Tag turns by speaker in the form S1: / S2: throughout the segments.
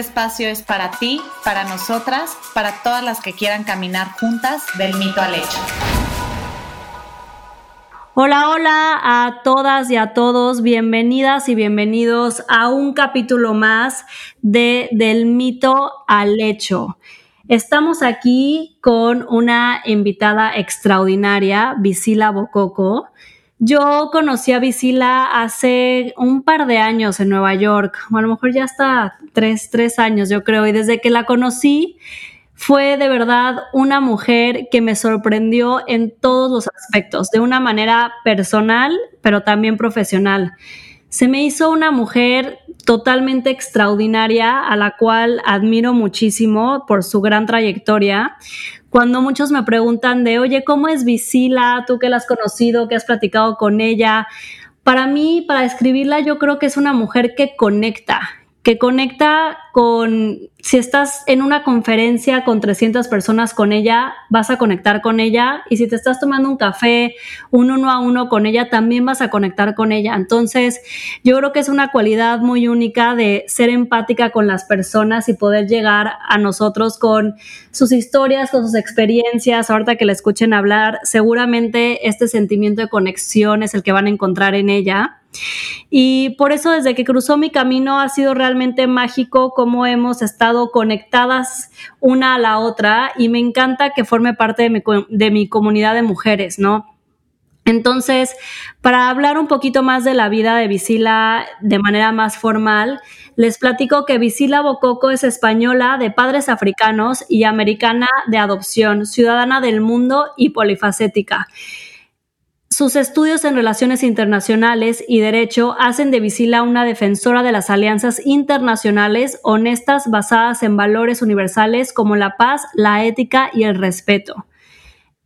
S1: espacio es para ti, para nosotras, para todas las que quieran caminar juntas del mito al hecho.
S2: Hola, hola a todas y a todos, bienvenidas y bienvenidos a un capítulo más de Del mito al hecho. Estamos aquí con una invitada extraordinaria, Visila Bococo. Yo conocí a Visila hace un par de años en Nueva York, o a lo mejor ya hasta tres, tres años, yo creo, y desde que la conocí fue de verdad una mujer que me sorprendió en todos los aspectos, de una manera personal, pero también profesional. Se me hizo una mujer totalmente extraordinaria, a la cual admiro muchísimo por su gran trayectoria. Cuando muchos me preguntan de, oye, ¿cómo es Visila? Tú que la has conocido, que has platicado con ella. Para mí, para describirla, yo creo que es una mujer que conecta, que conecta con, si estás en una conferencia con 300 personas con ella, vas a conectar con ella y si te estás tomando un café, un uno a uno con ella, también vas a conectar con ella. Entonces, yo creo que es una cualidad muy única de ser empática con las personas y poder llegar a nosotros con sus historias, con sus experiencias. Ahorita que la escuchen hablar, seguramente este sentimiento de conexión es el que van a encontrar en ella. Y por eso desde que cruzó mi camino ha sido realmente mágico cómo hemos estado conectadas una a la otra y me encanta que forme parte de mi, de mi comunidad de mujeres, ¿no? Entonces, para hablar un poquito más de la vida de Visila de manera más formal, les platico que Visila Bococo es española de padres africanos y americana de adopción, ciudadana del mundo y polifacética. Sus estudios en relaciones internacionales y derecho hacen de Visila una defensora de las alianzas internacionales honestas basadas en valores universales como la paz, la ética y el respeto.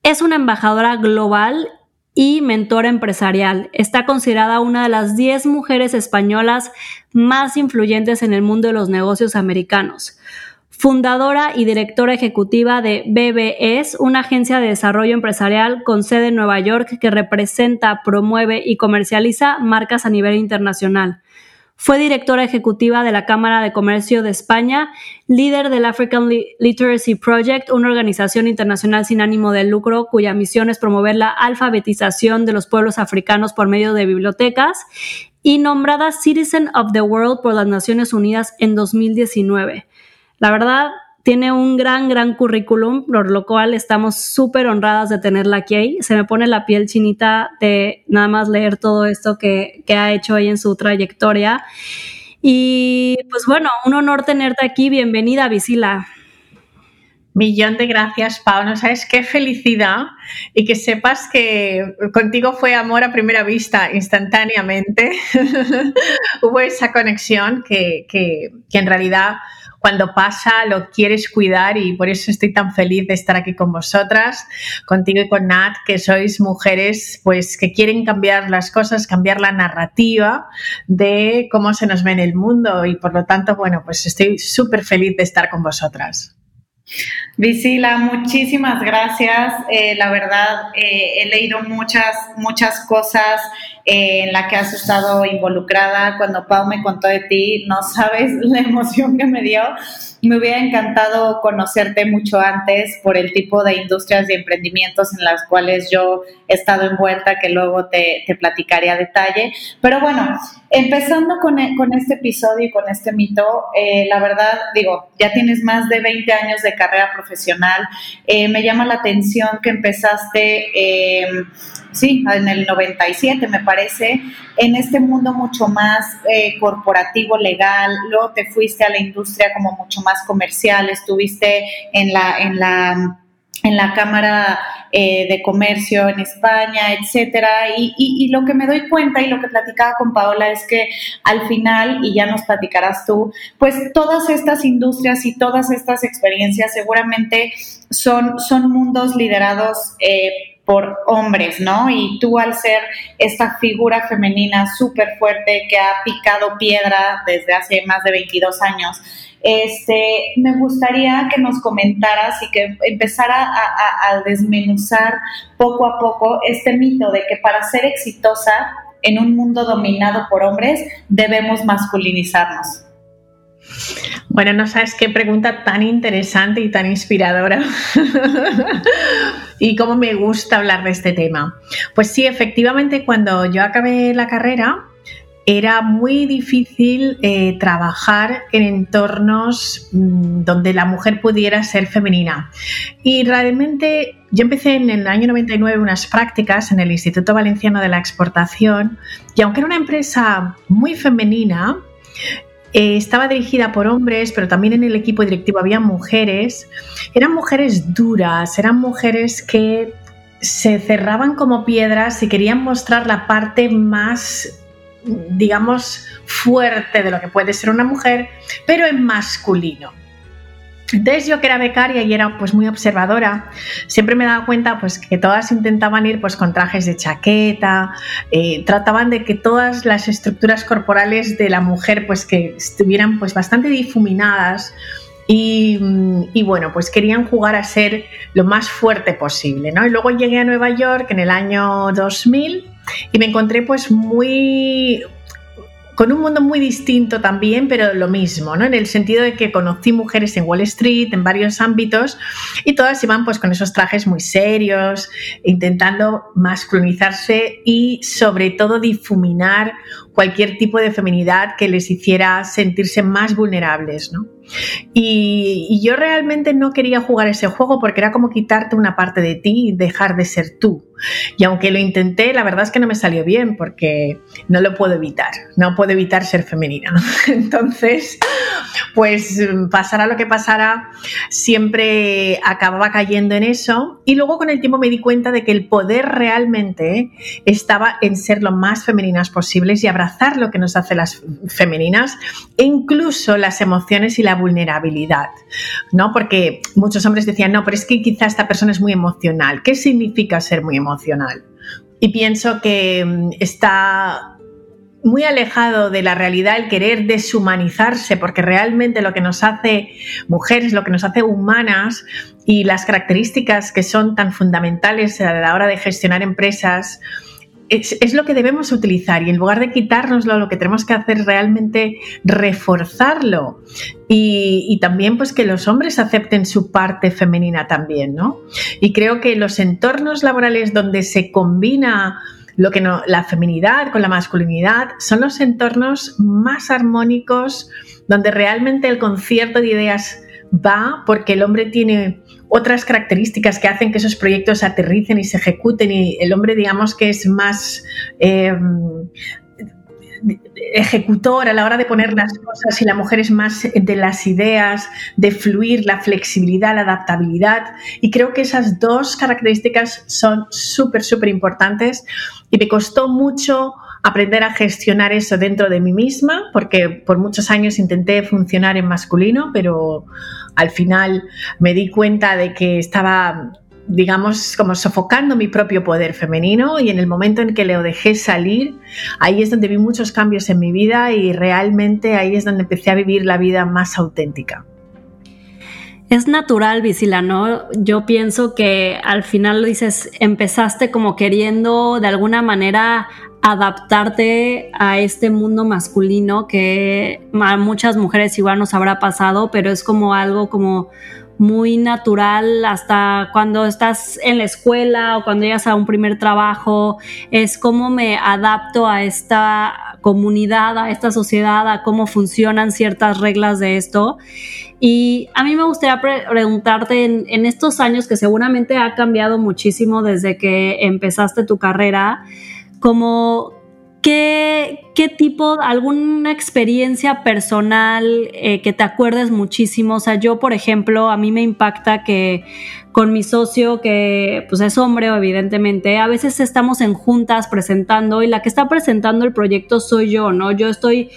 S2: Es una embajadora global y mentora empresarial. Está considerada una de las 10 mujeres españolas más influyentes en el mundo de los negocios americanos fundadora y directora ejecutiva de BBS, una agencia de desarrollo empresarial con sede en Nueva York que representa, promueve y comercializa marcas a nivel internacional. Fue directora ejecutiva de la Cámara de Comercio de España, líder del African Literacy Project, una organización internacional sin ánimo de lucro cuya misión es promover la alfabetización de los pueblos africanos por medio de bibliotecas, y nombrada Citizen of the World por las Naciones Unidas en 2019. La verdad, tiene un gran, gran currículum, por lo cual estamos súper honradas de tenerla aquí. Se me pone la piel chinita de nada más leer todo esto que, ha hecho ahí en su trayectoria. Y pues bueno, un honor tenerte aquí. Bienvenida, Visila.
S3: Millón de gracias, Pau. Sabes qué felicidad y que sepas que contigo fue amor a primera vista instantáneamente. Hubo esa conexión que, que, que en realidad cuando pasa lo quieres cuidar y por eso estoy tan feliz de estar aquí con vosotras, contigo y con Nat, que sois mujeres pues que quieren cambiar las cosas, cambiar la narrativa de cómo se nos ve en el mundo y por lo tanto, bueno, pues estoy súper feliz de estar con vosotras.
S1: Visila, muchísimas gracias. Eh, la verdad, eh, he leído muchas, muchas cosas eh, en las que has estado involucrada. Cuando Pau me contó de ti, no sabes la emoción que me dio. Me hubiera encantado conocerte mucho antes por el tipo de industrias y emprendimientos en las cuales yo he estado envuelta, que luego te, te platicaré a detalle. Pero bueno, empezando con, con este episodio y con este mito, la verdad, digo, ya tienes más de 20 años de carrera profesional. Eh, me llama la atención que empezaste, eh, sí, en el 97 me parece, en este mundo mucho más eh, corporativo, legal, luego te fuiste a la industria como mucho más comercial, estuviste en la, en la en la Cámara eh, de Comercio en España, etcétera. Y, lo que me doy cuenta y lo que platicaba con Paola es que al final, y ya nos platicarás tú, pues todas estas industrias y todas estas experiencias seguramente son, son mundos liderados. Eh, por hombres, ¿no? Y tú al ser esta figura femenina súper fuerte que ha picado piedra desde hace más de 22 años, este, me gustaría que nos comentaras y que empezara a, desmenuzar poco a poco este mito de que para ser exitosa en un mundo dominado por hombres debemos masculinizarnos.
S3: Bueno, no sabes qué pregunta tan interesante y tan inspiradora. y cómo me gusta hablar de este tema. Pues sí, efectivamente, cuando yo acabé la carrera, era muy difícil eh, trabajar en entornos mm, donde la mujer pudiera ser femenina. Y realmente yo empecé en el año 99 unas prácticas en el Instituto Valenciano de la Exportación y aunque era una empresa muy femenina, eh, estaba dirigida por hombres, pero también en el equipo directivo había mujeres. Eran mujeres duras, eran mujeres que se cerraban como piedras y querían mostrar la parte más digamos, fuerte de lo que puede ser una mujer, pero en masculino. Entonces yo que era becaria y era pues muy observadora, siempre me daba cuenta pues que todas intentaban ir pues con trajes de chaqueta, eh, trataban de que todas las estructuras corporales de la mujer pues que estuvieran pues bastante difuminadas y, bueno, pues querían jugar a ser lo más fuerte posible, ¿no? Y luego llegué a Nueva York en el año 2000 y me encontré pues muy con un mundo muy distinto también, pero lo mismo, ¿no? En el sentido de que conocí mujeres en Wall Street, en varios ámbitos, y todas iban pues con esos trajes muy serios, intentando masculinizarse y sobre todo difuminar cualquier tipo de feminidad que les hiciera sentirse más vulnerables, ¿no? Y, yo realmente no quería jugar ese juego porque era como quitarte una parte de ti y dejar de ser tú. Y aunque lo intenté, la verdad es que no me salió bien porque no lo puedo evitar, no puedo evitar ser femenina. Entonces, pues pasara lo que pasara, siempre acababa cayendo en eso. Y luego con el tiempo me di cuenta de que el poder realmente estaba en ser lo más femeninas posibles y abrazar lo que nos hace las femeninas, e incluso las emociones y la vulnerabilidad, ¿no? Porque muchos hombres decían, no, pero es que quizá esta persona es muy emocional. ¿Qué significa ser muy emocional? Y pienso que mm, está muy alejado de la realidad el querer deshumanizarse, porque realmente lo que nos hace mujeres, lo que nos hace humanas y las características que son tan fundamentales a la hora de gestionar empresas, es, lo que debemos utilizar y en lugar de quitárnoslo, lo que tenemos que hacer es realmente reforzarlo y, y, también pues que los hombres acepten su parte femenina también, ¿no? Y creo que los entornos laborales donde se combina lo que no, la feminidad con la masculinidad son los entornos más armónicos donde realmente el concierto de ideas va porque el hombre tiene otras características que hacen que esos proyectos aterricen y se ejecuten y el hombre digamos que es más em, ejecutor a la hora de poner las cosas y la mujer es más de las ideas, de fluir, la flexibilidad, la adaptabilidad. Y creo que esas dos características son súper, súper importantes y me costó mucho aprender a gestionar eso dentro de mí misma, porque por muchos años intenté funcionar en masculino, pero al final me di cuenta de que estaba digamos, como sofocando mi propio poder femenino y en el momento en que lo dejé salir, ahí es donde vi muchos cambios en mi vida y realmente ahí es donde empecé a vivir la vida más auténtica.
S2: Es natural, Visila, ¿no? Yo pienso que al final lo dices, empezaste como queriendo de alguna manera adaptarte a este mundo masculino que a muchas mujeres igual nos habrá pasado, pero es como algo como muy natural hasta cuando estás en la escuela o cuando llegas a un primer trabajo, es cómo me adapto a esta comunidad, a esta sociedad, a cómo funcionan ciertas reglas de esto. Y a mí me gustaría preguntarte en, en estos años que seguramente ha cambiado muchísimo desde que empezaste tu carrera, como ¿qué, qué tipo, alguna experiencia personal eh, que te acuerdes muchísimo? O sea, yo, por ejemplo, a mí me impacta que con mi socio, que pues es hombre, evidentemente, a veces estamos en juntas presentando y la que está presentando el proyecto soy yo, ¿no? Yo estoy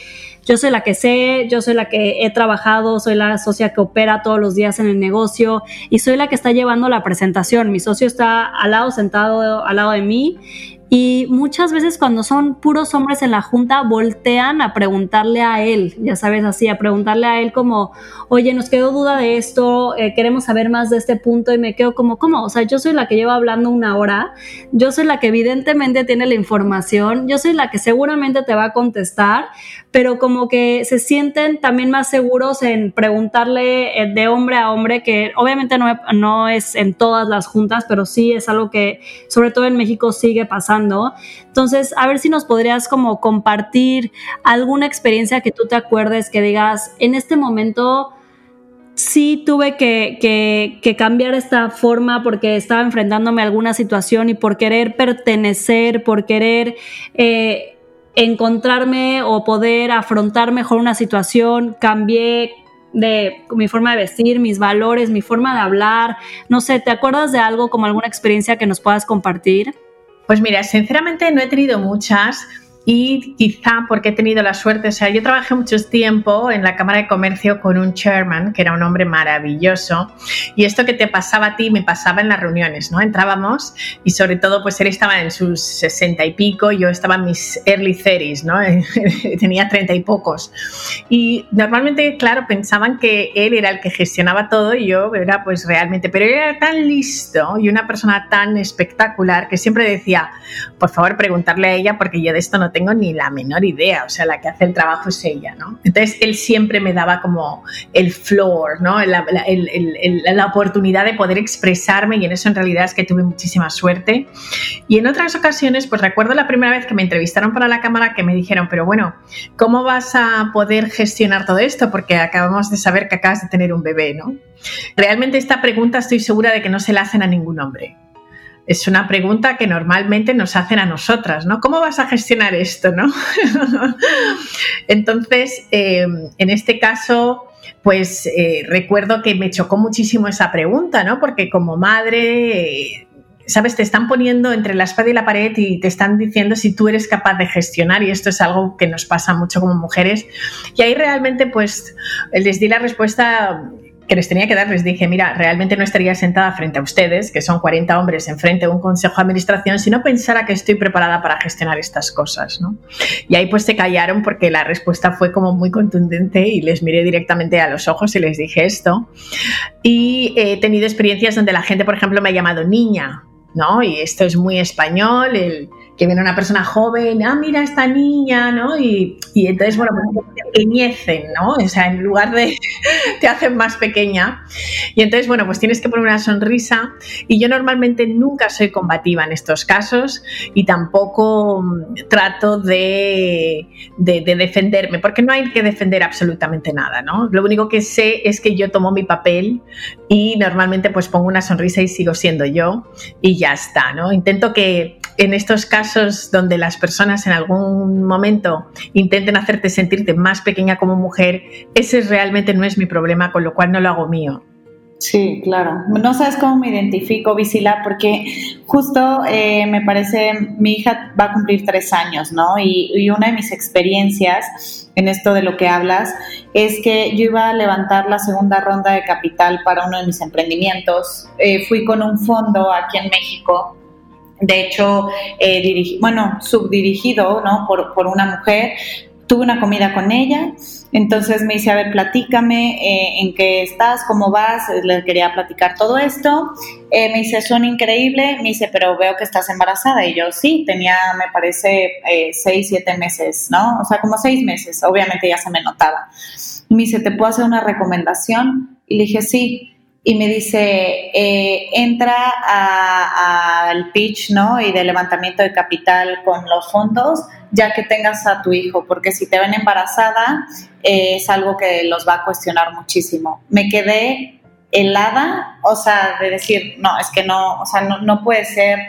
S2: yo soy la que sé, yo soy la que he trabajado, soy la socia que opera todos los días en el negocio y soy la que está llevando la presentación. Mi socio está al lado, sentado al lado de mí y muchas veces cuando son puros hombres en la junta, voltean a preguntarle a él, ya sabes, así, a preguntarle a él como, oye, nos quedó duda de esto, eh, queremos saber más de este punto y me quedo como, ¿cómo? O sea, yo soy la que lleva hablando una hora, yo soy la que evidentemente tiene la información, yo soy la que seguramente te va a contestar, pero como que se sienten también más seguros en preguntarle eh, de hombre a hombre, que obviamente no, no es en todas las juntas, pero sí es algo que sobre todo en México sigue pasando entonces, a ver si nos podrías como compartir alguna experiencia que tú te acuerdes, que digas, en este momento sí tuve que, cambiar esta forma porque estaba enfrentándome a alguna situación y por querer pertenecer, por querer... Eh, encontrarme o poder afrontar mejor una situación, cambié de mi forma de vestir, mis valores, mi forma de hablar. No sé, ¿te acuerdas de algo como alguna experiencia que nos puedas compartir?
S3: Pues mira, sinceramente no he tenido muchas y quizá porque he tenido la suerte, o sea, yo trabajé mucho tiempo en la Cámara de Comercio con un chairman que era un hombre maravilloso y esto que te pasaba a ti me pasaba en las reuniones, ¿no? Entrábamos y sobre todo pues él estaba en sus sesenta y pico, yo estaba en mis early 30 ¿no? Tenía treinta y pocos y normalmente, claro, pensaban que él era el que gestionaba todo y yo era pues realmente, pero él era tan listo y una persona tan espectacular que siempre decía, por favor, preguntarle a ella porque yo de esto no tengo ni la menor idea, o sea, la que hace el trabajo es ella, ¿no? Entonces, él siempre me daba como el floor, ¿no? La, oportunidad de poder expresarme y en eso en realidad es que tuve muchísima suerte. Y en otras ocasiones, pues recuerdo la primera vez que me entrevistaron para la cámara que me dijeron, pero bueno, ¿cómo vas a poder gestionar todo esto? Porque acabamos de saber que acabas de tener un bebé, ¿no? Realmente esta pregunta estoy segura de que no se la hacen a ningún hombre es una pregunta que normalmente nos hacen a nosotras, ¿no? ¿Cómo vas a gestionar esto, no? Entonces, em, en este caso, pues eh, recuerdo que me chocó muchísimo esa pregunta, ¿no? Porque como madre, sabes, te están poniendo entre la espada y la pared y te están diciendo si tú eres capaz de gestionar y esto es algo que nos pasa mucho como mujeres. Y ahí realmente, pues, les di la respuesta que les tenía que dar, les dije, mira, realmente no estaría sentada frente a ustedes, que son 40 hombres enfrente de un consejo de administración, si no pensara que estoy preparada para gestionar estas cosas, ¿no? Y ahí pues se callaron porque la respuesta fue como muy contundente y les miré directamente a los ojos y les dije esto. Y he tenido experiencias donde la gente, por ejemplo, me ha llamado niña, ¿no? Y esto es muy español, el que viene una persona joven, ah, mira esta niña, ¿no? Y, y entonces, bueno, pues te pequeñecen, ¿no? O sea, en lugar de te hacen más pequeña. Y entonces, bueno, pues tienes que poner una sonrisa. Y yo normalmente nunca soy combativa en estos casos y tampoco mm, trato de, de, de defenderme, porque no hay que defender absolutamente nada, ¿no? Lo único que sé es que yo tomo mi papel y normalmente pues pongo una sonrisa y sigo siendo yo y ya está, ¿no? Intento que en estos casos donde las personas en algún momento intenten hacerte sentirte más pequeña como mujer, ese realmente no es mi problema, con lo cual no lo hago mío.
S1: Sí, claro. No sabes cómo me identifico, Visila, porque justo eh, me parece, mi hija va a cumplir tres años, ¿no? Y, una de mis experiencias en esto de lo que hablas es que yo iba a levantar la segunda ronda de capital para uno de mis emprendimientos. Eh, fui con un fondo aquí en México de hecho, eh, bueno, subdirigido ¿no? por, por, una mujer. Tuve una comida con ella, entonces me dice, a ver, platícame eh, en qué estás, cómo vas, le quería platicar todo esto. Eh, me dice, son increíble, me dice, pero veo que estás embarazada. Y yo, sí, tenía, me parece, eh, seis, siete meses, ¿no? O sea, como seis meses, obviamente ya se me notaba. Me dice, ¿te puedo hacer una recomendación? Y le dije, sí y me dice, eh, entra al pitch, ¿no? Y de levantamiento de capital con los fondos, ya que tengas a tu hijo, porque si te ven embarazada, eh, es algo que los va a cuestionar muchísimo. Me quedé helada, o sea, de decir, no, es que no, o sea, no, no puede ser,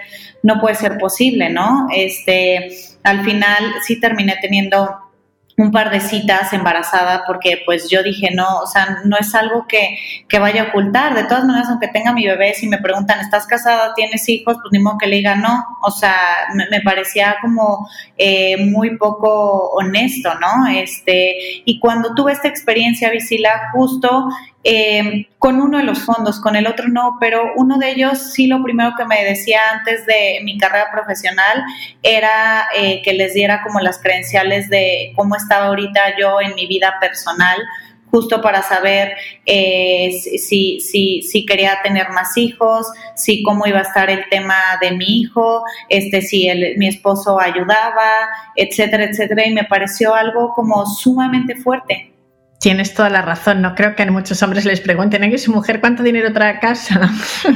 S1: no puede ser posible, ¿no? Este, al final sí terminé teniendo un par de citas embarazada porque pues yo dije, no, o sea, no es algo que, que, vaya a ocultar. De todas maneras, aunque tenga mi bebé, si me preguntan, ¿estás casada? ¿Tienes hijos? Pues ni modo que le diga no. O sea, me, parecía como eh, muy poco honesto, ¿no? Este, y cuando tuve esta experiencia, Visila, justo eh, con uno de los fondos, con el otro no, pero uno de ellos sí lo primero que me decía antes de mi carrera profesional era eh, que les diera como las credenciales de cómo estaba ahorita yo en mi vida personal, justo para saber eh, si, si, si, quería tener más hijos, si cómo iba a estar el tema de mi hijo, este, si mi esposo ayudaba, etcétera, etcétera, y me pareció algo como sumamente fuerte.
S3: Tienes toda la razón. No creo que a muchos hombres les pregunten, ¿a su mujer cuánto dinero trae a casa?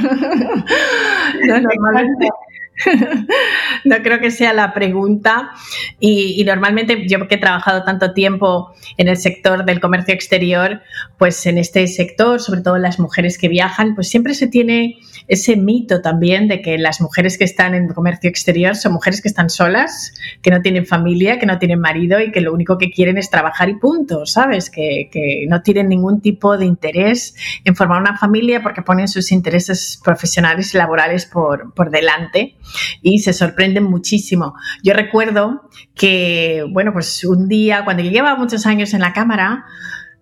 S3: no, normalmente, no creo que sea la pregunta. Y, normalmente yo que he trabajado tanto tiempo en el sector del comercio exterior, pues en este sector, sobre todo las mujeres que viajan, pues siempre se tiene ese mito también de que las mujeres que están en comercio exterior son mujeres que están solas, que no tienen familia, que no tienen marido y que lo único que quieren es trabajar y punto, ¿sabes? Que, no tienen ningún tipo de interés en formar una familia porque ponen sus intereses profesionales y laborales por delante y se sorprenden muchísimo. Yo recuerdo que, bueno, pues un día, cuando yo llevaba muchos años en la cámara,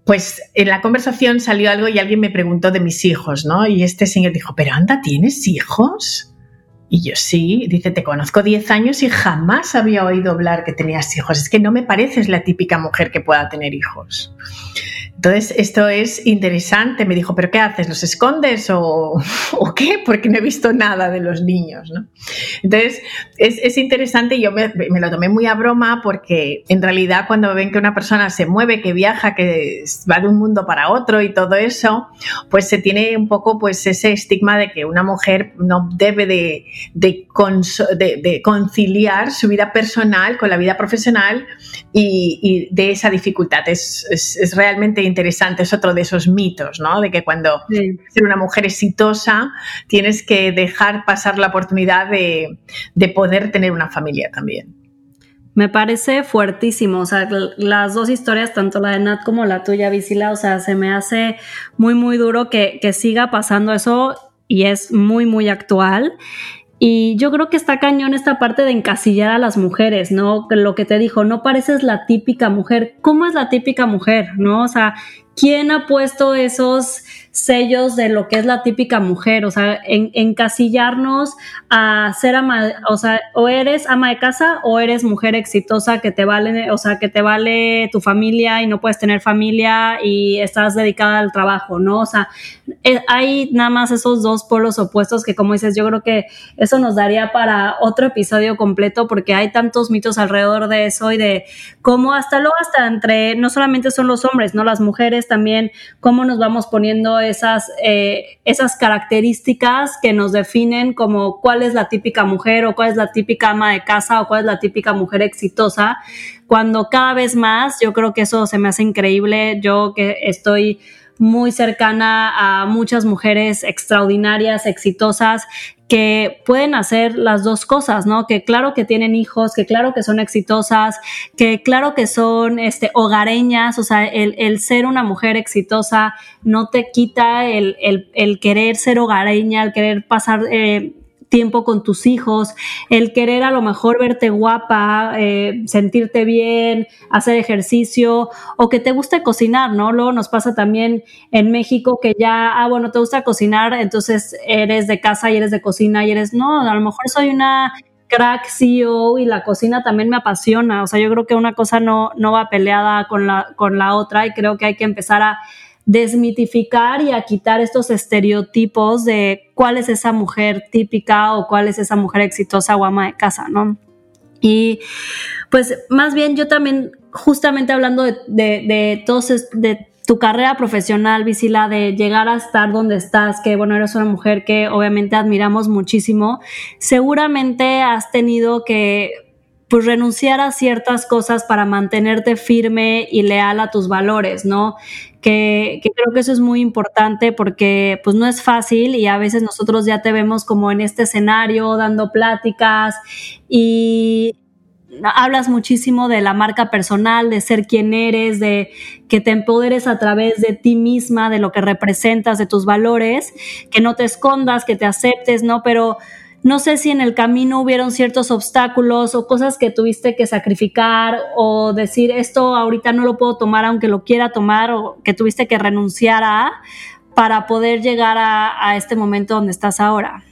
S3: pues en la conversación salió algo y alguien me preguntó de mis hijos, ¿no? Y este señor dijo, pero anda, ¿tienes hijos? Y yo sí, dice, te conozco 10 años y jamás había oído hablar que tenías hijos. Es que no me pareces la típica mujer que pueda tener hijos. Entonces, esto es interesante. Me dijo, ¿pero qué haces? ¿Los escondes o, o qué? Porque no he visto nada de los niños, ¿no? Entonces, es, es interesante y yo me, me, lo tomé muy a broma porque en realidad cuando ven que una persona se mueve, que viaja, que va de un mundo para otro y todo eso, pues se tiene un poco pues ese estigma de que una mujer no debe de, de, de, conciliar su vida personal con la vida profesional y, y de esa dificultad. Es, es, es realmente interesante, es otro de esos mitos, ¿no? De que cuando sí. ser una mujer exitosa tienes que dejar pasar la oportunidad de, de poder tener una familia también.
S2: Me parece fuertísimo, o sea, las dos historias, tanto la de Nat como la tuya, Visila, o sea, se me hace muy, muy duro que, que siga pasando eso y es muy, muy actual. Y yo creo que está cañón esta parte de encasillar a las mujeres, ¿no? Lo que te dijo, no pareces la típica mujer. ¿Cómo es la típica mujer, no? O sea, ¿quién ha puesto esos sellos de lo que es la típica mujer, o sea, en, encasillarnos a ser ama, o sea, o eres ama de casa o eres mujer exitosa que te vale, o sea, que te vale tu familia y no puedes tener familia y estás dedicada al trabajo, ¿no? O sea, eh, hay nada más esos dos polos opuestos que como dices, yo creo que eso nos daría para otro episodio completo porque hay tantos mitos alrededor de eso y de cómo hasta luego hasta entre, no solamente son los hombres, ¿no? Las mujeres también, cómo nos vamos poniendo esas, eh, esas características que nos definen como cuál es la típica mujer o cuál es la típica ama de casa o cuál es la típica mujer exitosa, cuando cada vez más yo creo que eso se me hace increíble, yo que estoy muy cercana a muchas mujeres extraordinarias, exitosas, que pueden hacer las dos cosas, ¿no? Que claro que tienen hijos, que claro que son exitosas, que claro que son este, hogareñas, o sea, el, el ser una mujer exitosa no te quita el, el, el querer ser hogareña, el querer pasar eh, tiempo con tus hijos, el querer a lo mejor verte guapa, eh, sentirte bien, hacer ejercicio o que te guste cocinar, ¿no? Luego nos pasa también en México que ya, ah, bueno, te gusta cocinar, entonces eres de casa y eres de cocina y eres, no, a lo mejor soy una crack CEO y la cocina también me apasiona, o sea, yo creo que una cosa no, no va peleada con la, con la otra y creo que hay que empezar a desmitificar y a quitar estos estereotipos de cuál es esa mujer típica o cuál es esa mujer exitosa o ama de casa, ¿no? Y pues más bien yo también, justamente hablando de, de, todos, de tu carrera profesional, Visila, de llegar a estar donde estás, que bueno, eres una mujer que obviamente admiramos muchísimo, seguramente has tenido que pues renunciar a ciertas cosas para mantenerte firme y leal a tus valores, ¿no? Que, creo que eso es muy importante porque pues no es fácil y a veces nosotros ya te vemos como en este escenario dando pláticas y hablas muchísimo de la marca personal, de ser quien eres, de que te empoderes a través de ti misma, de lo que representas, de tus valores, que no te escondas, que te aceptes, ¿no? Pero no sé si en el camino hubieron ciertos obstáculos o cosas que tuviste que sacrificar o decir esto ahorita no lo puedo tomar aunque lo quiera tomar o que tuviste que renunciar a para poder llegar a, este momento donde estás ahora.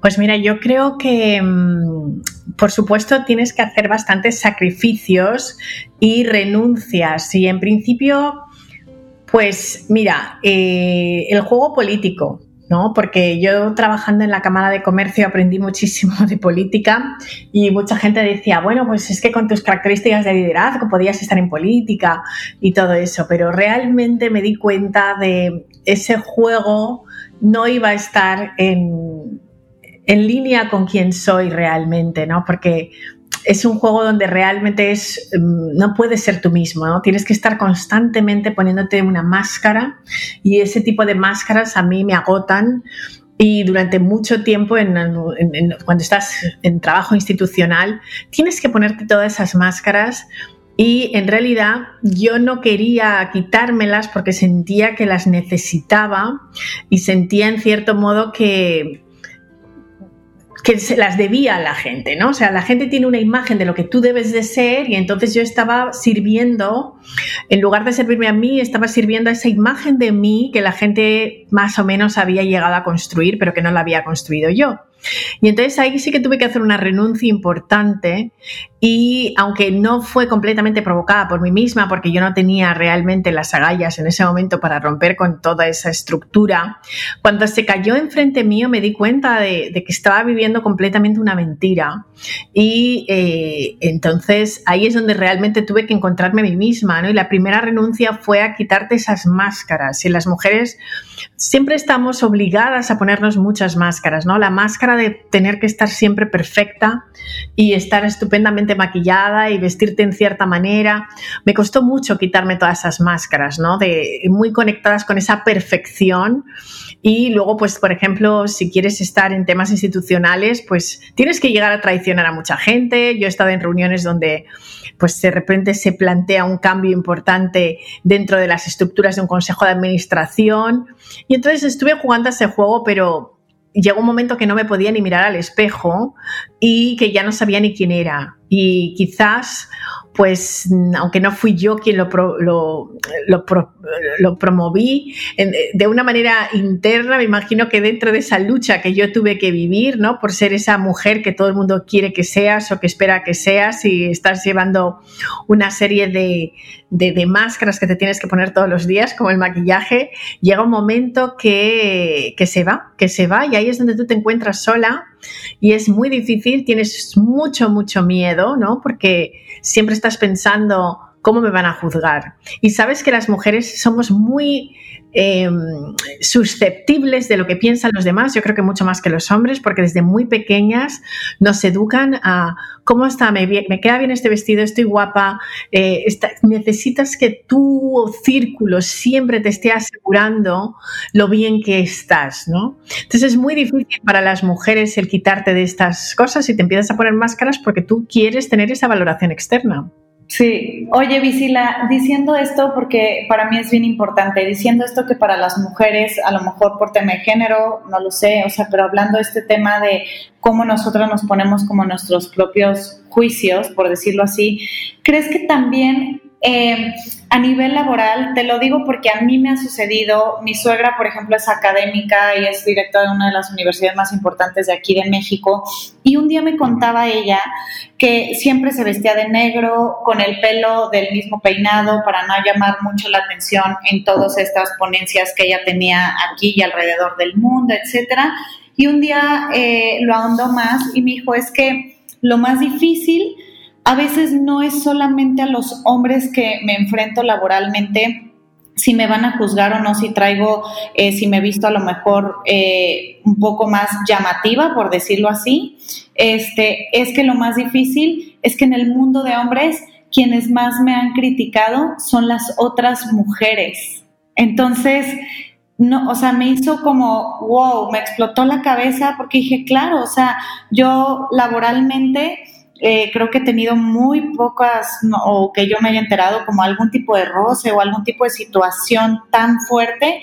S3: Pues mira, yo creo que mm, por supuesto tienes que hacer bastantes sacrificios y renuncias y en principio pues mira, eh, el juego político, ¿no? Porque yo trabajando en la Cámara de Comercio aprendí muchísimo de política y mucha gente decía, bueno, pues es que con tus características de liderazgo podías estar en política y todo eso, pero realmente me di cuenta de ese juego no iba a estar en, en línea con quién soy realmente, ¿no? Porque es un juego donde realmente es, mm, no puedes ser tú mismo. Tienes que estar constantemente poniéndote una máscara y ese tipo de máscaras a mí me agotan y durante mucho tiempo, cuando estás en trabajo institucional, tienes que ponerte todas esas máscaras y en realidad yo no quería quitármelas porque sentía que las necesitaba y sentía en cierto modo que, que se las debía a la gente, ¿no? O sea, la gente tiene una imagen de lo que tú debes de ser y entonces yo estaba sirviendo, en lugar de servirme a mí, estaba sirviendo a esa imagen de mí que la gente más o menos había llegado a construir, pero que no la había construido yo. Y entonces ahí sí que tuve que hacer una renuncia importante y aunque no fue completamente provocada por mí misma, porque yo no tenía realmente las agallas en ese momento para romper con toda esa estructura, cuando se cayó enfrente mío me di cuenta de, que estaba viviendo completamente una mentira. Y eh, entonces ahí es donde realmente tuve que encontrarme a mí misma, ¿no? Y la primera renuncia fue a quitarte esas máscaras. Y las mujeres siempre estamos obligadas a ponernos muchas máscaras, ¿no? La máscara de tener que estar siempre perfecta y estar estupendamente maquillada y vestirte en cierta manera. Me costó mucho quitarme todas esas máscaras, ¿no? De muy conectadas con esa perfección. Y luego, pues, por ejemplo, si quieres estar en temas institucionales, pues tienes que llegar a traicionar a mucha gente. Yo he estado en reuniones donde pues de repente se plantea un cambio importante dentro de las estructuras de un consejo de administración. Y entonces estuve jugando a ese juego, pero llegó un momento que no me podía ni mirar al espejo y que ya no sabía ni quién era. Y quizás pues aunque no fui yo quien lo, lo, promoví de una manera interna, me imagino que dentro de esa lucha que yo tuve que vivir, ¿no? Por ser esa mujer que todo el mundo quiere que seas o que espera que seas y estás llevando una serie de, de, máscaras que te tienes que poner todos los días, como el maquillaje, llega un momento que, que se va, que se va y ahí es donde tú te encuentras sola y es muy difícil, tienes mucho, mucho miedo, ¿no? Porque siempre estás pensando cómo me van a juzgar. Y sabes que las mujeres somos muy Em, susceptibles de lo que piensan los demás, yo creo que mucho más que los hombres, porque desde muy pequeñas nos educan a cómo está, me, queda bien este vestido, estoy guapa, eh, necesitas que tu círculo siempre te esté asegurando lo bien que estás, ¿no? Entonces es muy difícil para las mujeres el quitarte de estas cosas y te empiezas a poner máscaras porque tú quieres tener esa valoración externa.
S1: Sí, oye Visila, diciendo esto, porque para mí es bien importante, diciendo esto que para las mujeres, a lo mejor por tema de género, no lo sé, o sea, pero hablando de este tema de cómo nosotros nos ponemos como nuestros propios juicios, por decirlo así, ¿crees que también eh, a nivel laboral, te lo digo porque a mí me ha sucedido, mi suegra, por ejemplo, es académica y es directora de una de las universidades más importantes de aquí de México, y un día me contaba ella que siempre se vestía de negro, con el pelo del mismo peinado, para no llamar mucho la atención en todas estas ponencias que ella tenía aquí y alrededor del mundo, etcétera. Y un día eh, lo ahondó más y me dijo, es que lo más difícil a veces no es solamente a los hombres que me enfrento laboralmente, si me van a juzgar o no, si traigo, eh, si me he visto a lo mejor eh, un poco más llamativa, por decirlo así, este, es que lo más difícil es que en el mundo de hombres quienes más me han criticado son las otras mujeres. Entonces, no, o sea, me hizo como, wow, me explotó la cabeza porque dije, claro, o sea, yo laboralmente eh, creo que he tenido muy pocas, o que yo me haya enterado como algún tipo de roce o algún tipo de situación tan fuerte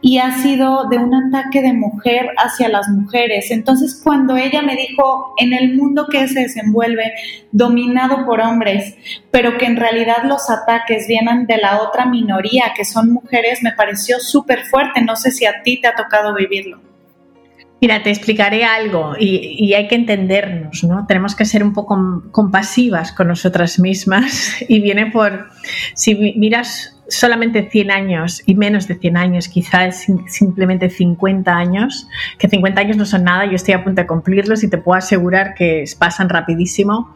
S1: y ha sido de un ataque de mujer hacia las mujeres. Entonces, cuando ella me dijo, en el mundo que se desenvuelve, dominado por hombres, pero que en realidad los ataques vienen de la otra minoría, que son mujeres, me pareció súper fuerte. No sé si a ti te ha tocado vivirlo.
S3: Mira, te explicaré algo y, hay que entendernos, ¿no? Tenemos que ser un poco compasivas con nosotras mismas y viene por, si miras solamente 100 años y menos de 100 años, quizás simplemente 50 años, que 50 años no son nada, yo estoy a punto de cumplirlos y te puedo asegurar que pasan rapidísimo.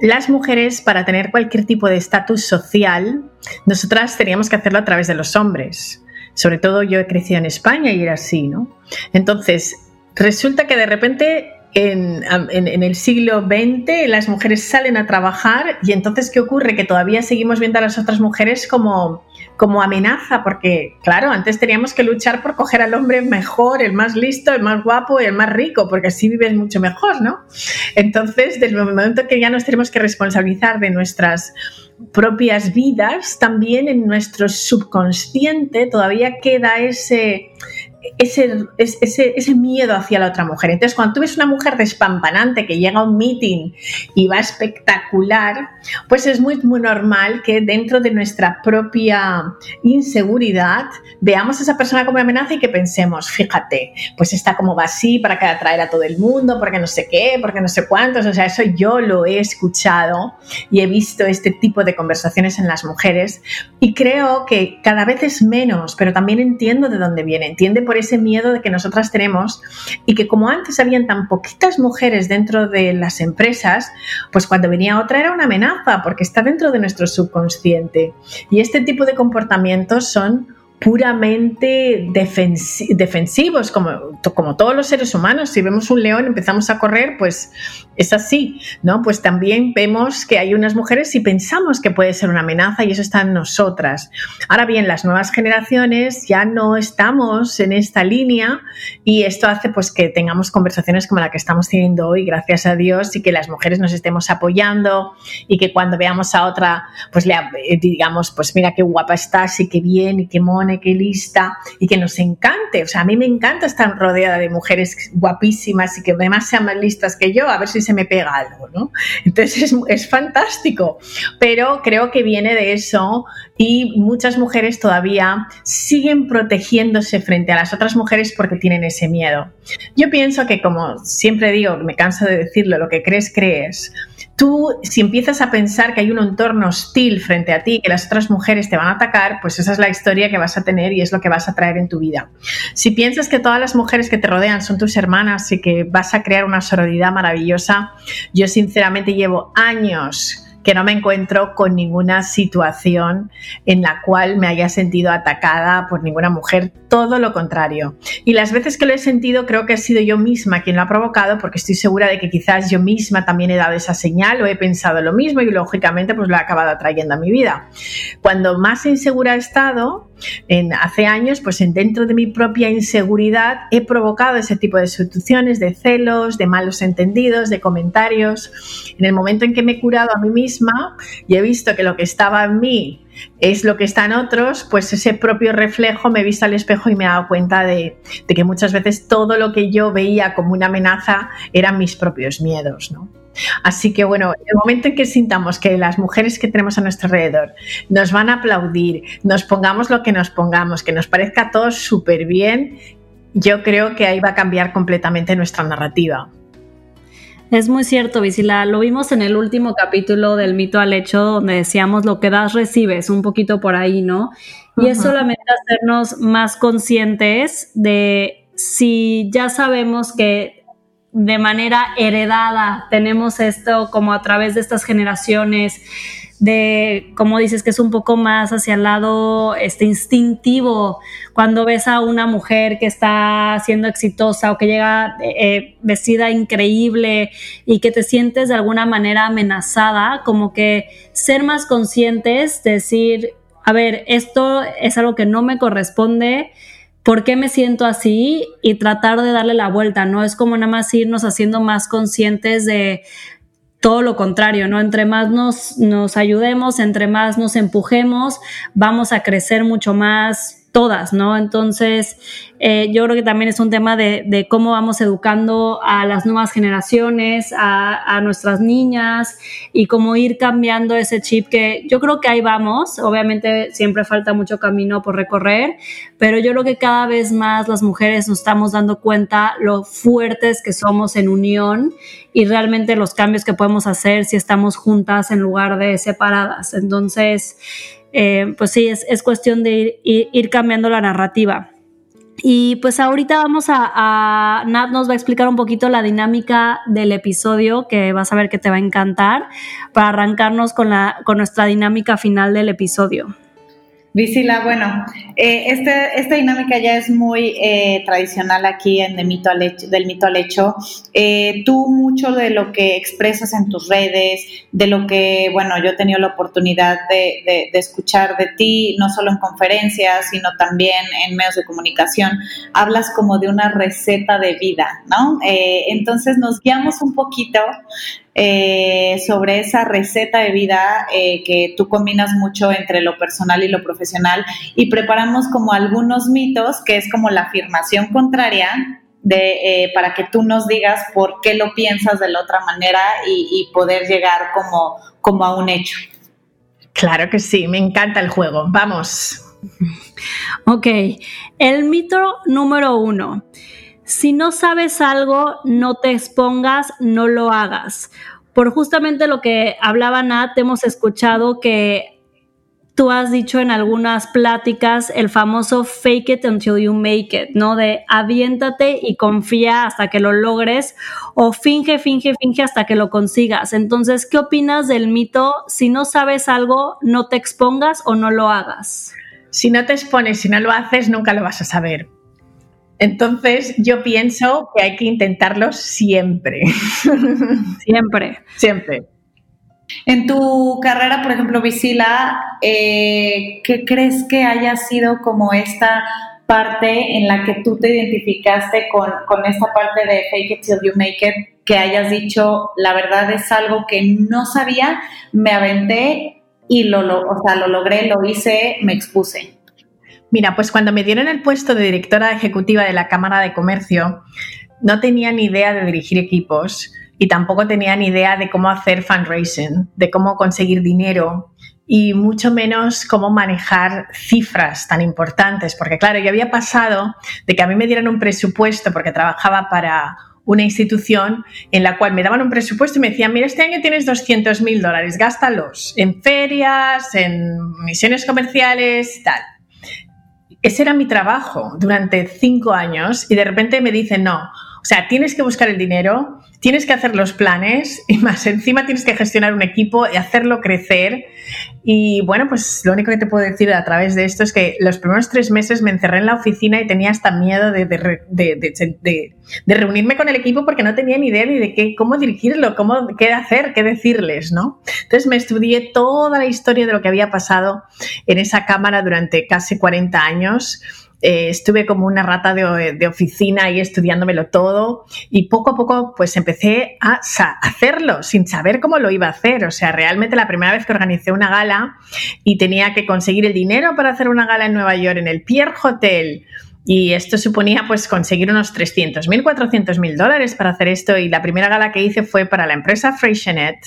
S3: Las mujeres, para tener cualquier tipo de estatus social, nosotras teníamos que hacerlo a través de los hombres sobre todo yo he crecido en España y era así, ¿no? Entonces, resulta que de repente en, el siglo XX las mujeres salen a trabajar y entonces ¿qué ocurre? Que todavía seguimos viendo a las otras mujeres como, como amenaza, porque claro, antes teníamos que luchar por coger al hombre mejor, el más listo, el más guapo y el más rico, porque así vives mucho mejor, ¿no? Entonces, desde el momento que ya nos tenemos que responsabilizar de nuestras propias vidas, también en nuestro subconsciente todavía queda ese, ese, ese, miedo hacia la otra mujer. Entonces, cuando tú ves una mujer despampanante que llega a un meeting y va espectacular, pues es muy, muy normal que dentro de nuestra propia inseguridad veamos a esa persona como amenaza y que pensemos, fíjate, pues está como va así para que atraer a todo el mundo, porque no sé qué, porque no sé cuántos. O sea, eso yo lo he escuchado y he visto este tipo de conversaciones en las mujeres y creo que cada vez es menos, pero también entiendo de dónde viene. Entiende por ese miedo de que nosotras tenemos y que como antes habían tan poquitas mujeres dentro de las empresas, pues cuando venía otra era una amenaza porque está dentro de nuestro subconsciente. Y este tipo de comportamientos son puramente defensivos, como, como todos los seres humanos. Si vemos un león, empezamos a correr, pues es así, ¿no? Pues también vemos que hay unas mujeres y pensamos que puede ser una amenaza y eso está en nosotras. Ahora bien, las nuevas generaciones ya no estamos en esta línea y esto hace pues que tengamos conversaciones como la que estamos teniendo hoy, gracias a Dios, y que las mujeres nos estemos apoyando y que cuando veamos a otra, pues le digamos, pues mira qué guapa estás y qué bien y qué mona qué lista y que nos encante. O sea, a mí me encanta estar rodeada de mujeres guapísimas y que además sean más listas que yo, a ver si se me pega algo, ¿no? Entonces es, es fantástico, pero creo que viene de eso y muchas mujeres todavía siguen protegiéndose frente a las otras mujeres porque tienen ese miedo. Yo pienso que como siempre digo, me canso de decirlo, lo que crees, crees tú, si empiezas a pensar que hay un entorno hostil frente a ti, que las otras mujeres te van a atacar, pues esa es la historia que vas a tener y es lo que vas a traer en tu vida. Si piensas que todas las mujeres que te rodean son tus hermanas y que vas a crear una sororidad maravillosa, yo sinceramente llevo años que no me encuentro con ninguna situación en la cual me haya sentido atacada por ninguna mujer, todo lo contrario. Y las veces que lo he sentido creo que ha sido yo misma quien lo ha provocado porque estoy segura de que quizás yo misma también he dado esa señal o he pensado lo mismo y lógicamente pues lo he acabado atrayendo a mi vida. Cuando más insegura he estado, en, hace años, pues en, dentro de mi propia inseguridad he provocado ese tipo de situaciones, de celos, de malos entendidos, de comentarios. En el momento en que me he curado a mí misma y he visto que lo que estaba en mí es lo que está en otros, pues ese propio reflejo me he visto al espejo y me he dado cuenta de, que muchas veces todo lo que yo veía como una amenaza eran mis propios miedos, ¿no? Así que bueno, el momento en que sintamos que las mujeres que tenemos a nuestro alrededor nos van a aplaudir, nos pongamos lo que nos pongamos, que nos parezca todo súper bien, yo creo que ahí va a cambiar completamente nuestra narrativa.
S2: Es muy cierto, Visila. Lo vimos en el último capítulo del mito al hecho, donde decíamos lo que das, recibes, un poquito por ahí, ¿no? Y es solamente hacernos más conscientes de si ya sabemos que de manera heredada. Tenemos esto como a través de estas generaciones de, como dices, que es un poco más hacia el lado este, instintivo, cuando ves a una mujer que está siendo exitosa o que llega eh, vestida increíble y que te sientes de alguna manera amenazada, como que ser más conscientes, decir, a ver, esto es algo que no me corresponde, ¿por qué me siento así? Y tratar de darle la vuelta, ¿no? Es como nada más irnos haciendo más conscientes de todo lo contrario, ¿no? Entre más nos, nos ayudemos, entre más nos empujemos, vamos a crecer mucho más todas, ¿no? Entonces, eh, yo creo que también es un tema de, cómo vamos educando a las nuevas generaciones, a, nuestras niñas y cómo ir cambiando ese chip que yo creo que ahí vamos. Obviamente siempre falta mucho camino por recorrer, pero yo creo que cada vez más las mujeres nos estamos dando cuenta lo fuertes que somos en unión y realmente los cambios que podemos hacer si estamos juntas en lugar de separadas. Entonces, eh, pues sí, es, cuestión de ir, cambiando la narrativa. Y pues ahorita vamos a, Nat nos va a explicar un poquito la dinámica del episodio que vas a ver que te va a encantar para arrancarnos con, la, con nuestra dinámica final del episodio.
S1: Visila, bueno, eh, este, esta dinámica ya es muy eh, tradicional aquí en mito al hecho, del mito al hecho. Eh, tú mucho de lo que expresas en tus redes, de lo que, bueno, yo he tenido la oportunidad de, de, escuchar de ti, no solo en conferencias, sino también en medios de comunicación, hablas como de una receta de vida, ¿no? entonces nos guiamos un poquito eh, sobre esa receta de vida eh, que tú combinas mucho entre lo personal y lo profesional y preparamos como algunos mitos que es como la afirmación contraria de, eh, para que tú nos digas por qué lo piensas de la otra manera y, poder llegar como, como a un hecho.
S3: Claro que sí, me encanta el juego. Vamos.
S2: Ok, el mito número uno. Si no sabes algo, no te expongas, no lo hagas. Por justamente lo que hablaba Nat, hemos escuchado que tú has dicho en algunas pláticas el famoso fake it until you make it, ¿no? De aviéntate y confía hasta que lo logres o finge, finge, finge hasta que lo consigas. Entonces, ¿qué opinas del mito? Si no sabes algo, no te expongas o no lo hagas.
S3: Si no te expones, si no lo haces, nunca lo vas a saber. Entonces, yo pienso que hay que intentarlo siempre.
S2: Siempre.
S3: Siempre.
S1: En tu carrera, por ejemplo, Visila, eh, ¿qué crees que haya sido como esta parte en la que tú te identificaste con, esta parte de fake it till you make it? Que hayas dicho, la verdad es algo que no sabía, me aventé y lo, lo, o sea, lo logré, lo hice, me expuse.
S3: Mira, pues cuando me dieron el puesto de directora ejecutiva de la Cámara de Comercio, no tenía ni idea de dirigir equipos y tampoco tenía ni idea de cómo hacer fundraising, de cómo conseguir dinero y mucho menos cómo manejar cifras tan importantes, porque claro, yo había pasado de que a mí me dieran un presupuesto porque trabajaba para una institución en la cual me daban un presupuesto y me decían, mira, este año tienes 200 mil dólares, gástalos en ferias, en misiones comerciales, tal ese era mi trabajo durante cinco años y de repente me dicen, no, o sea, tienes que buscar el dinero, tienes que hacer los planes y más encima tienes que gestionar un equipo y hacerlo crecer. Y bueno, pues lo único que te puedo decir a través de esto es que los primeros tres meses me encerré en la oficina y tenía hasta miedo de, de, reunirme con el equipo porque no tenía ni idea ni de qué, cómo dirigirlo, cómo, qué hacer, qué decirles, ¿no? Entonces me estudié toda la historia de lo que había pasado en esa cámara durante casi 40 años eh, estuve como una rata de, oficina y estudiándomelo todo y poco a poco pues empecé a hacerlo sin saber cómo lo iba a hacer. O sea, realmente la primera vez que organicé una gala y tenía que conseguir el dinero para hacer una gala en Nueva York en el Pierre Hotel. Y esto suponía pues conseguir unos 300 mil, 400 mil dólares para hacer esto. Y la primera gala que hice fue para la empresa Freixenet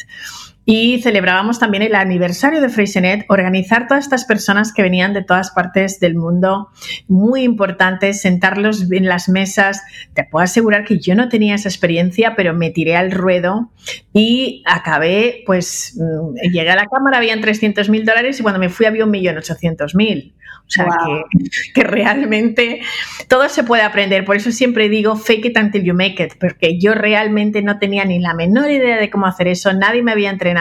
S3: y celebrábamos también el aniversario de Freixenet, organizar todas estas personas que venían de todas partes del mundo, muy importante, sentarlos en las mesas. Te puedo asegurar que yo no tenía esa experiencia, pero me tiré al ruedo y acabé, pues mm, llegué a la cámara, habían 300 mil dólares y cuando me fui había un millón ochocientos mil. O sea, que, realmente todo se puede aprender. Por eso siempre digo fake it until you make it, porque yo realmente no tenía ni la menor idea de cómo hacer eso, nadie me había entrenado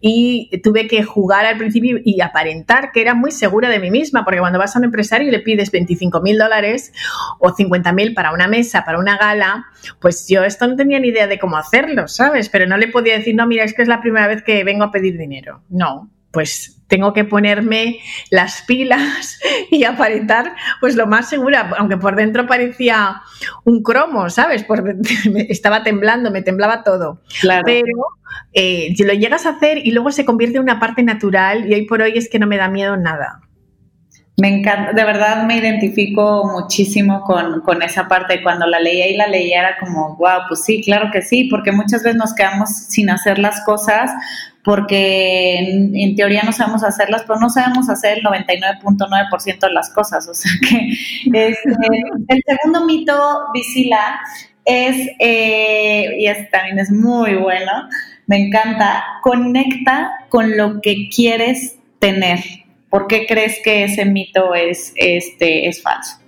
S3: y tuve que jugar al principio y aparentar que era muy segura de mí misma, porque cuando vas a un empresario y le pides 25 mil dólares o 50 mil para una mesa, para una gala, pues yo esto no tenía ni idea de cómo hacerlo, ¿sabes? Pero no le podía decir, no, mira, es que es la primera vez que vengo a pedir dinero. No, pues tengo que ponerme las pilas y aparentar pues lo más segura, aunque por dentro parecía un cromo, ¿sabes? estaba temblando, me temblaba todo. Claro. Pero eh, si lo llegas a hacer y luego se convierte en una parte natural y hoy por hoy es que no me da miedo nada.
S1: Me encanta, de verdad me identifico muchísimo con, con, esa parte. Cuando la leía y la leía era como, wow, pues sí, claro que sí, porque muchas veces nos quedamos sin hacer las cosas porque en, teoría no sabemos hacerlas, pero no sabemos hacer el 99.9% de las cosas. O sea que este, el segundo mito, Visila, es, eh, y este también es muy bueno, me encanta, conecta con lo que quieres tener. ¿Por qué crees que ese mito es, este, es falso?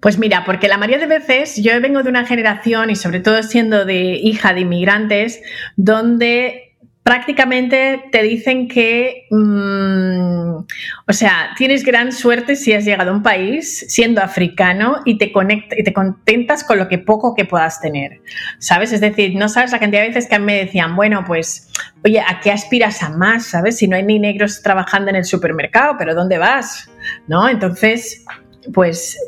S3: Pues mira, porque la mayoría de veces yo vengo de una generación y sobre todo siendo de hija de inmigrantes, donde prácticamente te dicen que, mm, o sea, tienes gran suerte si has llegado a un país siendo africano y te, conecta, y te contentas con lo que poco que puedas tener, ¿sabes? Es decir, no sabes la cantidad de veces que me decían, bueno, pues, oye, ¿a qué aspiras a más? ¿Sabes? Si no hay ni negros trabajando en el supermercado, pero ¿dónde vas? ¿No? Entonces, pues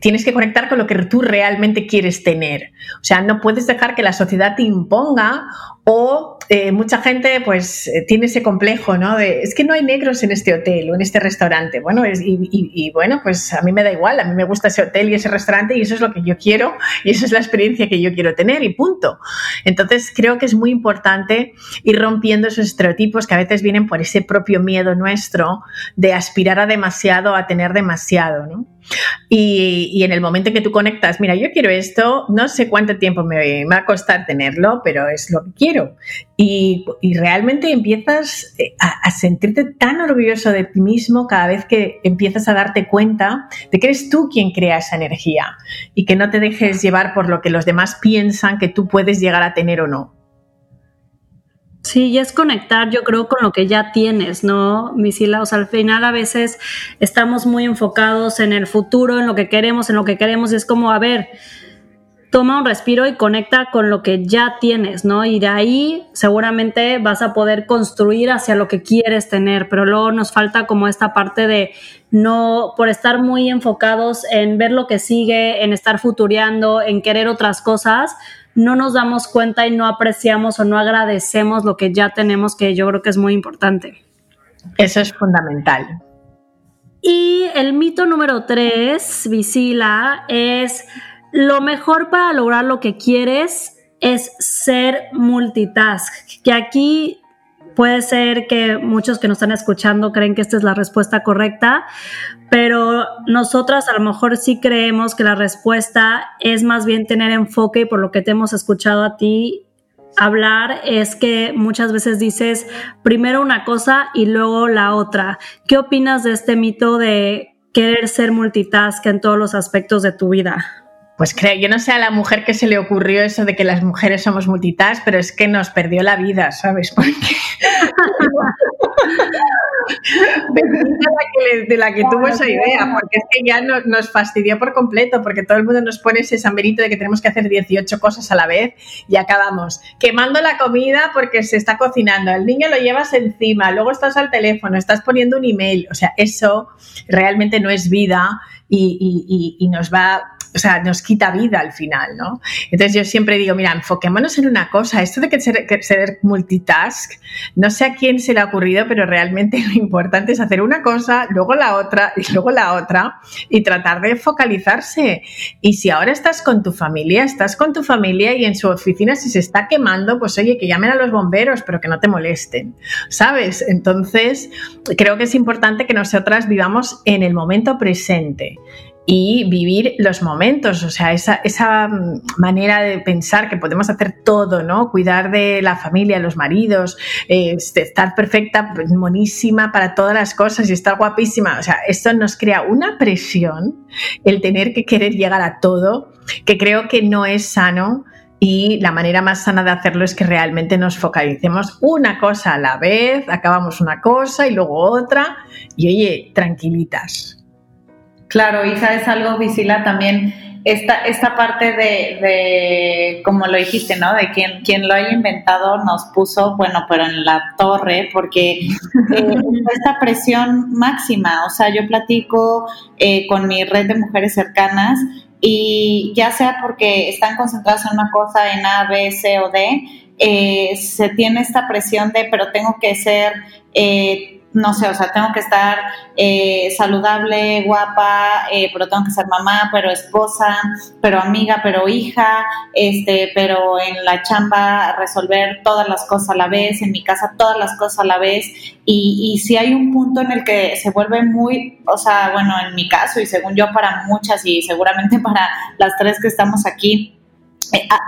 S3: tienes que conectar con lo que tú realmente quieres tener. O sea, no puedes dejar que la sociedad te imponga o eh, mucha gente pues eh, tiene ese complejo, ¿no? Es que no hay negros en este hotel o en este restaurante. Bueno, y, bueno, pues a mí me da igual, a mí me gusta ese hotel y ese restaurante y eso es lo que yo quiero y esa es la experiencia que yo quiero tener y punto. Entonces creo que es muy importante ir rompiendo esos estereotipos que a veces vienen por ese propio miedo nuestro de aspirar a demasiado, a tener demasiado, ¿no? Y, en el momento en que tú conectas, mira, yo quiero esto, no sé cuánto tiempo me va a costar tenerlo, pero es lo que quiero. Y, realmente empiezas eh, a, sentirte tan orgulloso de ti mismo cada vez que empiezas a darte cuenta de que eres tú quien crea esa energía y que no te dejes llevar por lo que los demás piensan que tú puedes llegar a tener o no.
S2: Sí, y es conectar, yo creo, con lo que ya tienes, ¿no, Misila? O sea, al final a veces estamos muy enfocados en el futuro, en lo que queremos, en lo que queremos, y es como, a ver, toma un respiro y conecta con lo que ya tienes, ¿no? Y de ahí seguramente vas a poder construir hacia lo que quieres tener, pero luego nos falta como esta parte de no, por estar muy enfocados en ver lo que sigue, en estar futureando, en querer otras cosas, no nos damos cuenta y no apreciamos o no agradecemos lo que ya tenemos, que yo creo que es muy importante.
S3: Eso es fundamental.
S2: Y el mito número tres, Visila, es lo mejor para lograr lo que quieres es ser multitask. Que aquí Puede ser que muchos que nos están escuchando creen que esta es la respuesta correcta, pero nosotras a lo mejor sí creemos que la respuesta es más bien tener enfoque y por lo que te hemos escuchado a ti hablar es que muchas veces dices primero una cosa y luego la otra. ¿Qué opinas de este mito de querer ser multitask en todos los aspectos de tu vida?
S3: Pues creo, yo no sé a la mujer que se le ocurrió eso de que las mujeres somos multitask, pero es que nos perdió la vida, ¿sabes? Porque... de la que tuvo esa idea, porque es que ya nos fastidió por completo, porque todo el mundo nos pone ese samberito de que tenemos que hacer 18 cosas a la vez y acabamos quemando la comida porque se está cocinando, el niño lo llevas encima, luego estás al teléfono, estás poniendo un email, o sea, eso realmente no es vida y, y nos va o sea, nos quita vida al final, ¿no? Entonces yo siempre digo, mira, enfoquémonos en una cosa, esto de que ser, ser, multitask, no sé a quién se le ha ocurrido, pero realmente lo importante es hacer una cosa, luego la otra y luego la otra y tratar de focalizarse. Y si ahora estás con tu familia, estás con tu familia y en su oficina si se está quemando, pues oye, que llamen a los bomberos, pero que no te molesten, ¿sabes? Entonces, creo que es importante que nosotras vivamos en el momento presente y vivir los momentos, o sea, esa, esa, manera de pensar que podemos hacer todo, ¿no? Cuidar de la familia, los maridos, eh, estar perfecta, monísima para todas las cosas y estar guapísima, o sea, esto nos crea una presión, el tener que querer llegar a todo, que creo que no es sano y la manera más sana de hacerlo es que realmente nos focalicemos una cosa a la vez, acabamos una cosa y luego otra y oye, tranquilitas.
S1: Claro, y sabes algo, Visila, también esta, esta parte de, como lo dijiste, ¿no? De quien, quien lo haya inventado nos puso, bueno, pero en la torre, porque eh, esta presión máxima, o sea, yo platico eh, con mi red de mujeres cercanas y ya sea porque están concentradas en una cosa, en A, B, C o D, eh, se tiene esta presión de, pero tengo que ser eh, no sé, o sea, tengo que estar eh, saludable, guapa, eh, pero tengo que ser mamá, pero esposa, pero amiga, pero hija, este, pero en la chamba resolver todas las cosas a la vez, en mi casa todas las cosas a la vez, y, y si hay un punto en el que se vuelve muy, o sea, bueno, en mi caso y según yo para muchas y seguramente para las tres que estamos aquí,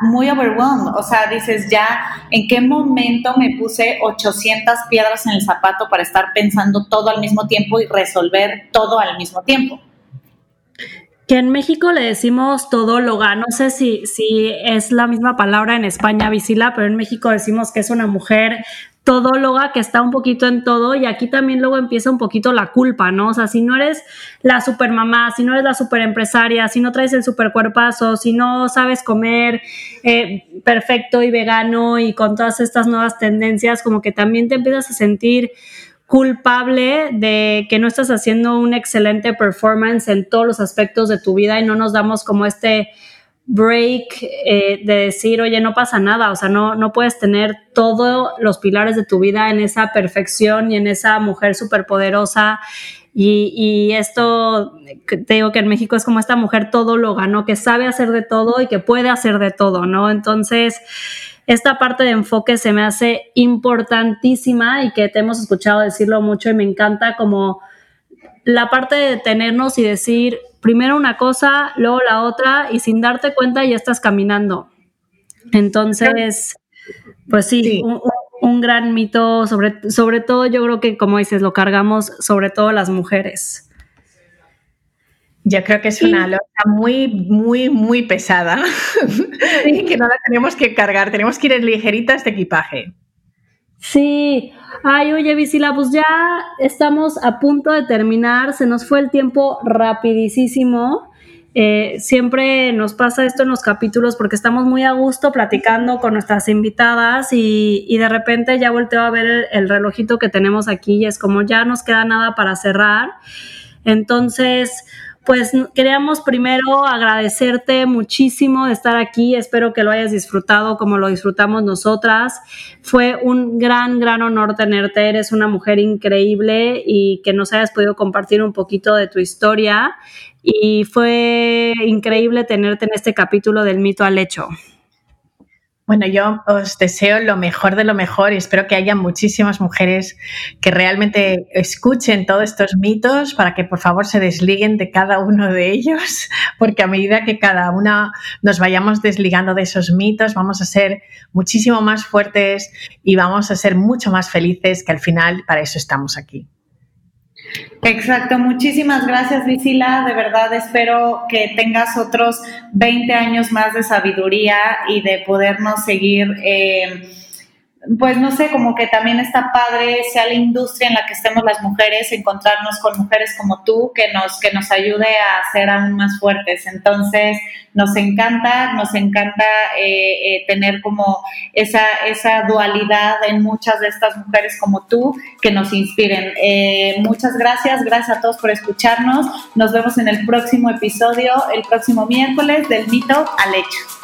S1: muy overwhelmed, o sea, dices ya, ¿en qué momento me puse 800 piedras en el zapato para estar pensando todo al mismo tiempo y resolver todo al mismo tiempo?
S2: Que en México le decimos todóloga, no sé si, si es la misma palabra en España, Visila, pero en México decimos que es una mujer todóloga que está un poquito en todo y aquí también luego empieza un poquito la culpa, ¿no? O sea, si no eres la super mamá, si no eres la super empresaria, si no traes el super cuerpazo, si no sabes comer eh, perfecto y vegano y con todas estas nuevas tendencias, como que también te empiezas a sentir culpable de que no estás haciendo un excelente performance en todos los aspectos de tu vida y no nos damos como este break eh, de decir, oye, no pasa nada, o sea, no, no puedes tener todos los pilares de tu vida en esa perfección y en esa mujer superpoderosa. Y, y esto, te digo que en México es como esta mujer todo lo ganó, que sabe hacer de todo y que puede hacer de todo, ¿no? Entonces, esta parte de enfoque se me hace importantísima y que te hemos escuchado decirlo mucho y me encanta como la parte de detenernos y decir, primero una cosa, luego la otra, y sin darte cuenta ya estás caminando. Entonces, pues sí, Un, gran mito, sobre, sobre todo yo creo que, como dices, lo cargamos sobre todo las mujeres.
S3: Yo creo que es una losa muy, muy, muy pesada y que no la tenemos que cargar, tenemos que ir ligeritas de equipaje.
S2: Sí, ay, oye, Visila, pues ya estamos a punto de terminar, se nos fue el tiempo rapidísimo. Eh, siempre nos pasa esto en los capítulos porque estamos muy a gusto platicando con nuestras invitadas y, de repente ya volteo a ver el, el, relojito que tenemos aquí y es como ya nos queda nada para cerrar. Entonces, pues queríamos primero agradecerte muchísimo de estar aquí. Espero que lo hayas disfrutado como lo disfrutamos nosotras. Fue un gran, gran honor tenerte. Eres una mujer increíble y que nos hayas podido compartir un poquito de tu historia. Y fue increíble tenerte en este capítulo del mito al hecho.
S3: Bueno, yo os deseo lo mejor de lo mejor y espero que haya muchísimas mujeres que realmente escuchen todos estos mitos para que por favor se desliguen de cada uno de ellos, porque a medida que cada una nos vayamos desligando de esos mitos, vamos a ser muchísimo más fuertes y vamos a ser mucho más felices, que al final para eso estamos aquí.
S1: Exacto, muchísimas gracias Visila, de verdad espero que tengas otros 20 años más de sabiduría y de podernos seguir. Eh, pues no sé, como que también está padre, sea la industria en la que estemos las mujeres, encontrarnos con mujeres como tú que nos, que nos ayude a ser aún más fuertes. Entonces, nos encanta, nos encanta eh, eh, tener como esa, esa dualidad en muchas de estas mujeres como tú que nos inspiren. Eh, muchas gracias, gracias a todos por escucharnos. Nos vemos en el próximo episodio, el próximo miércoles del mito al hecho.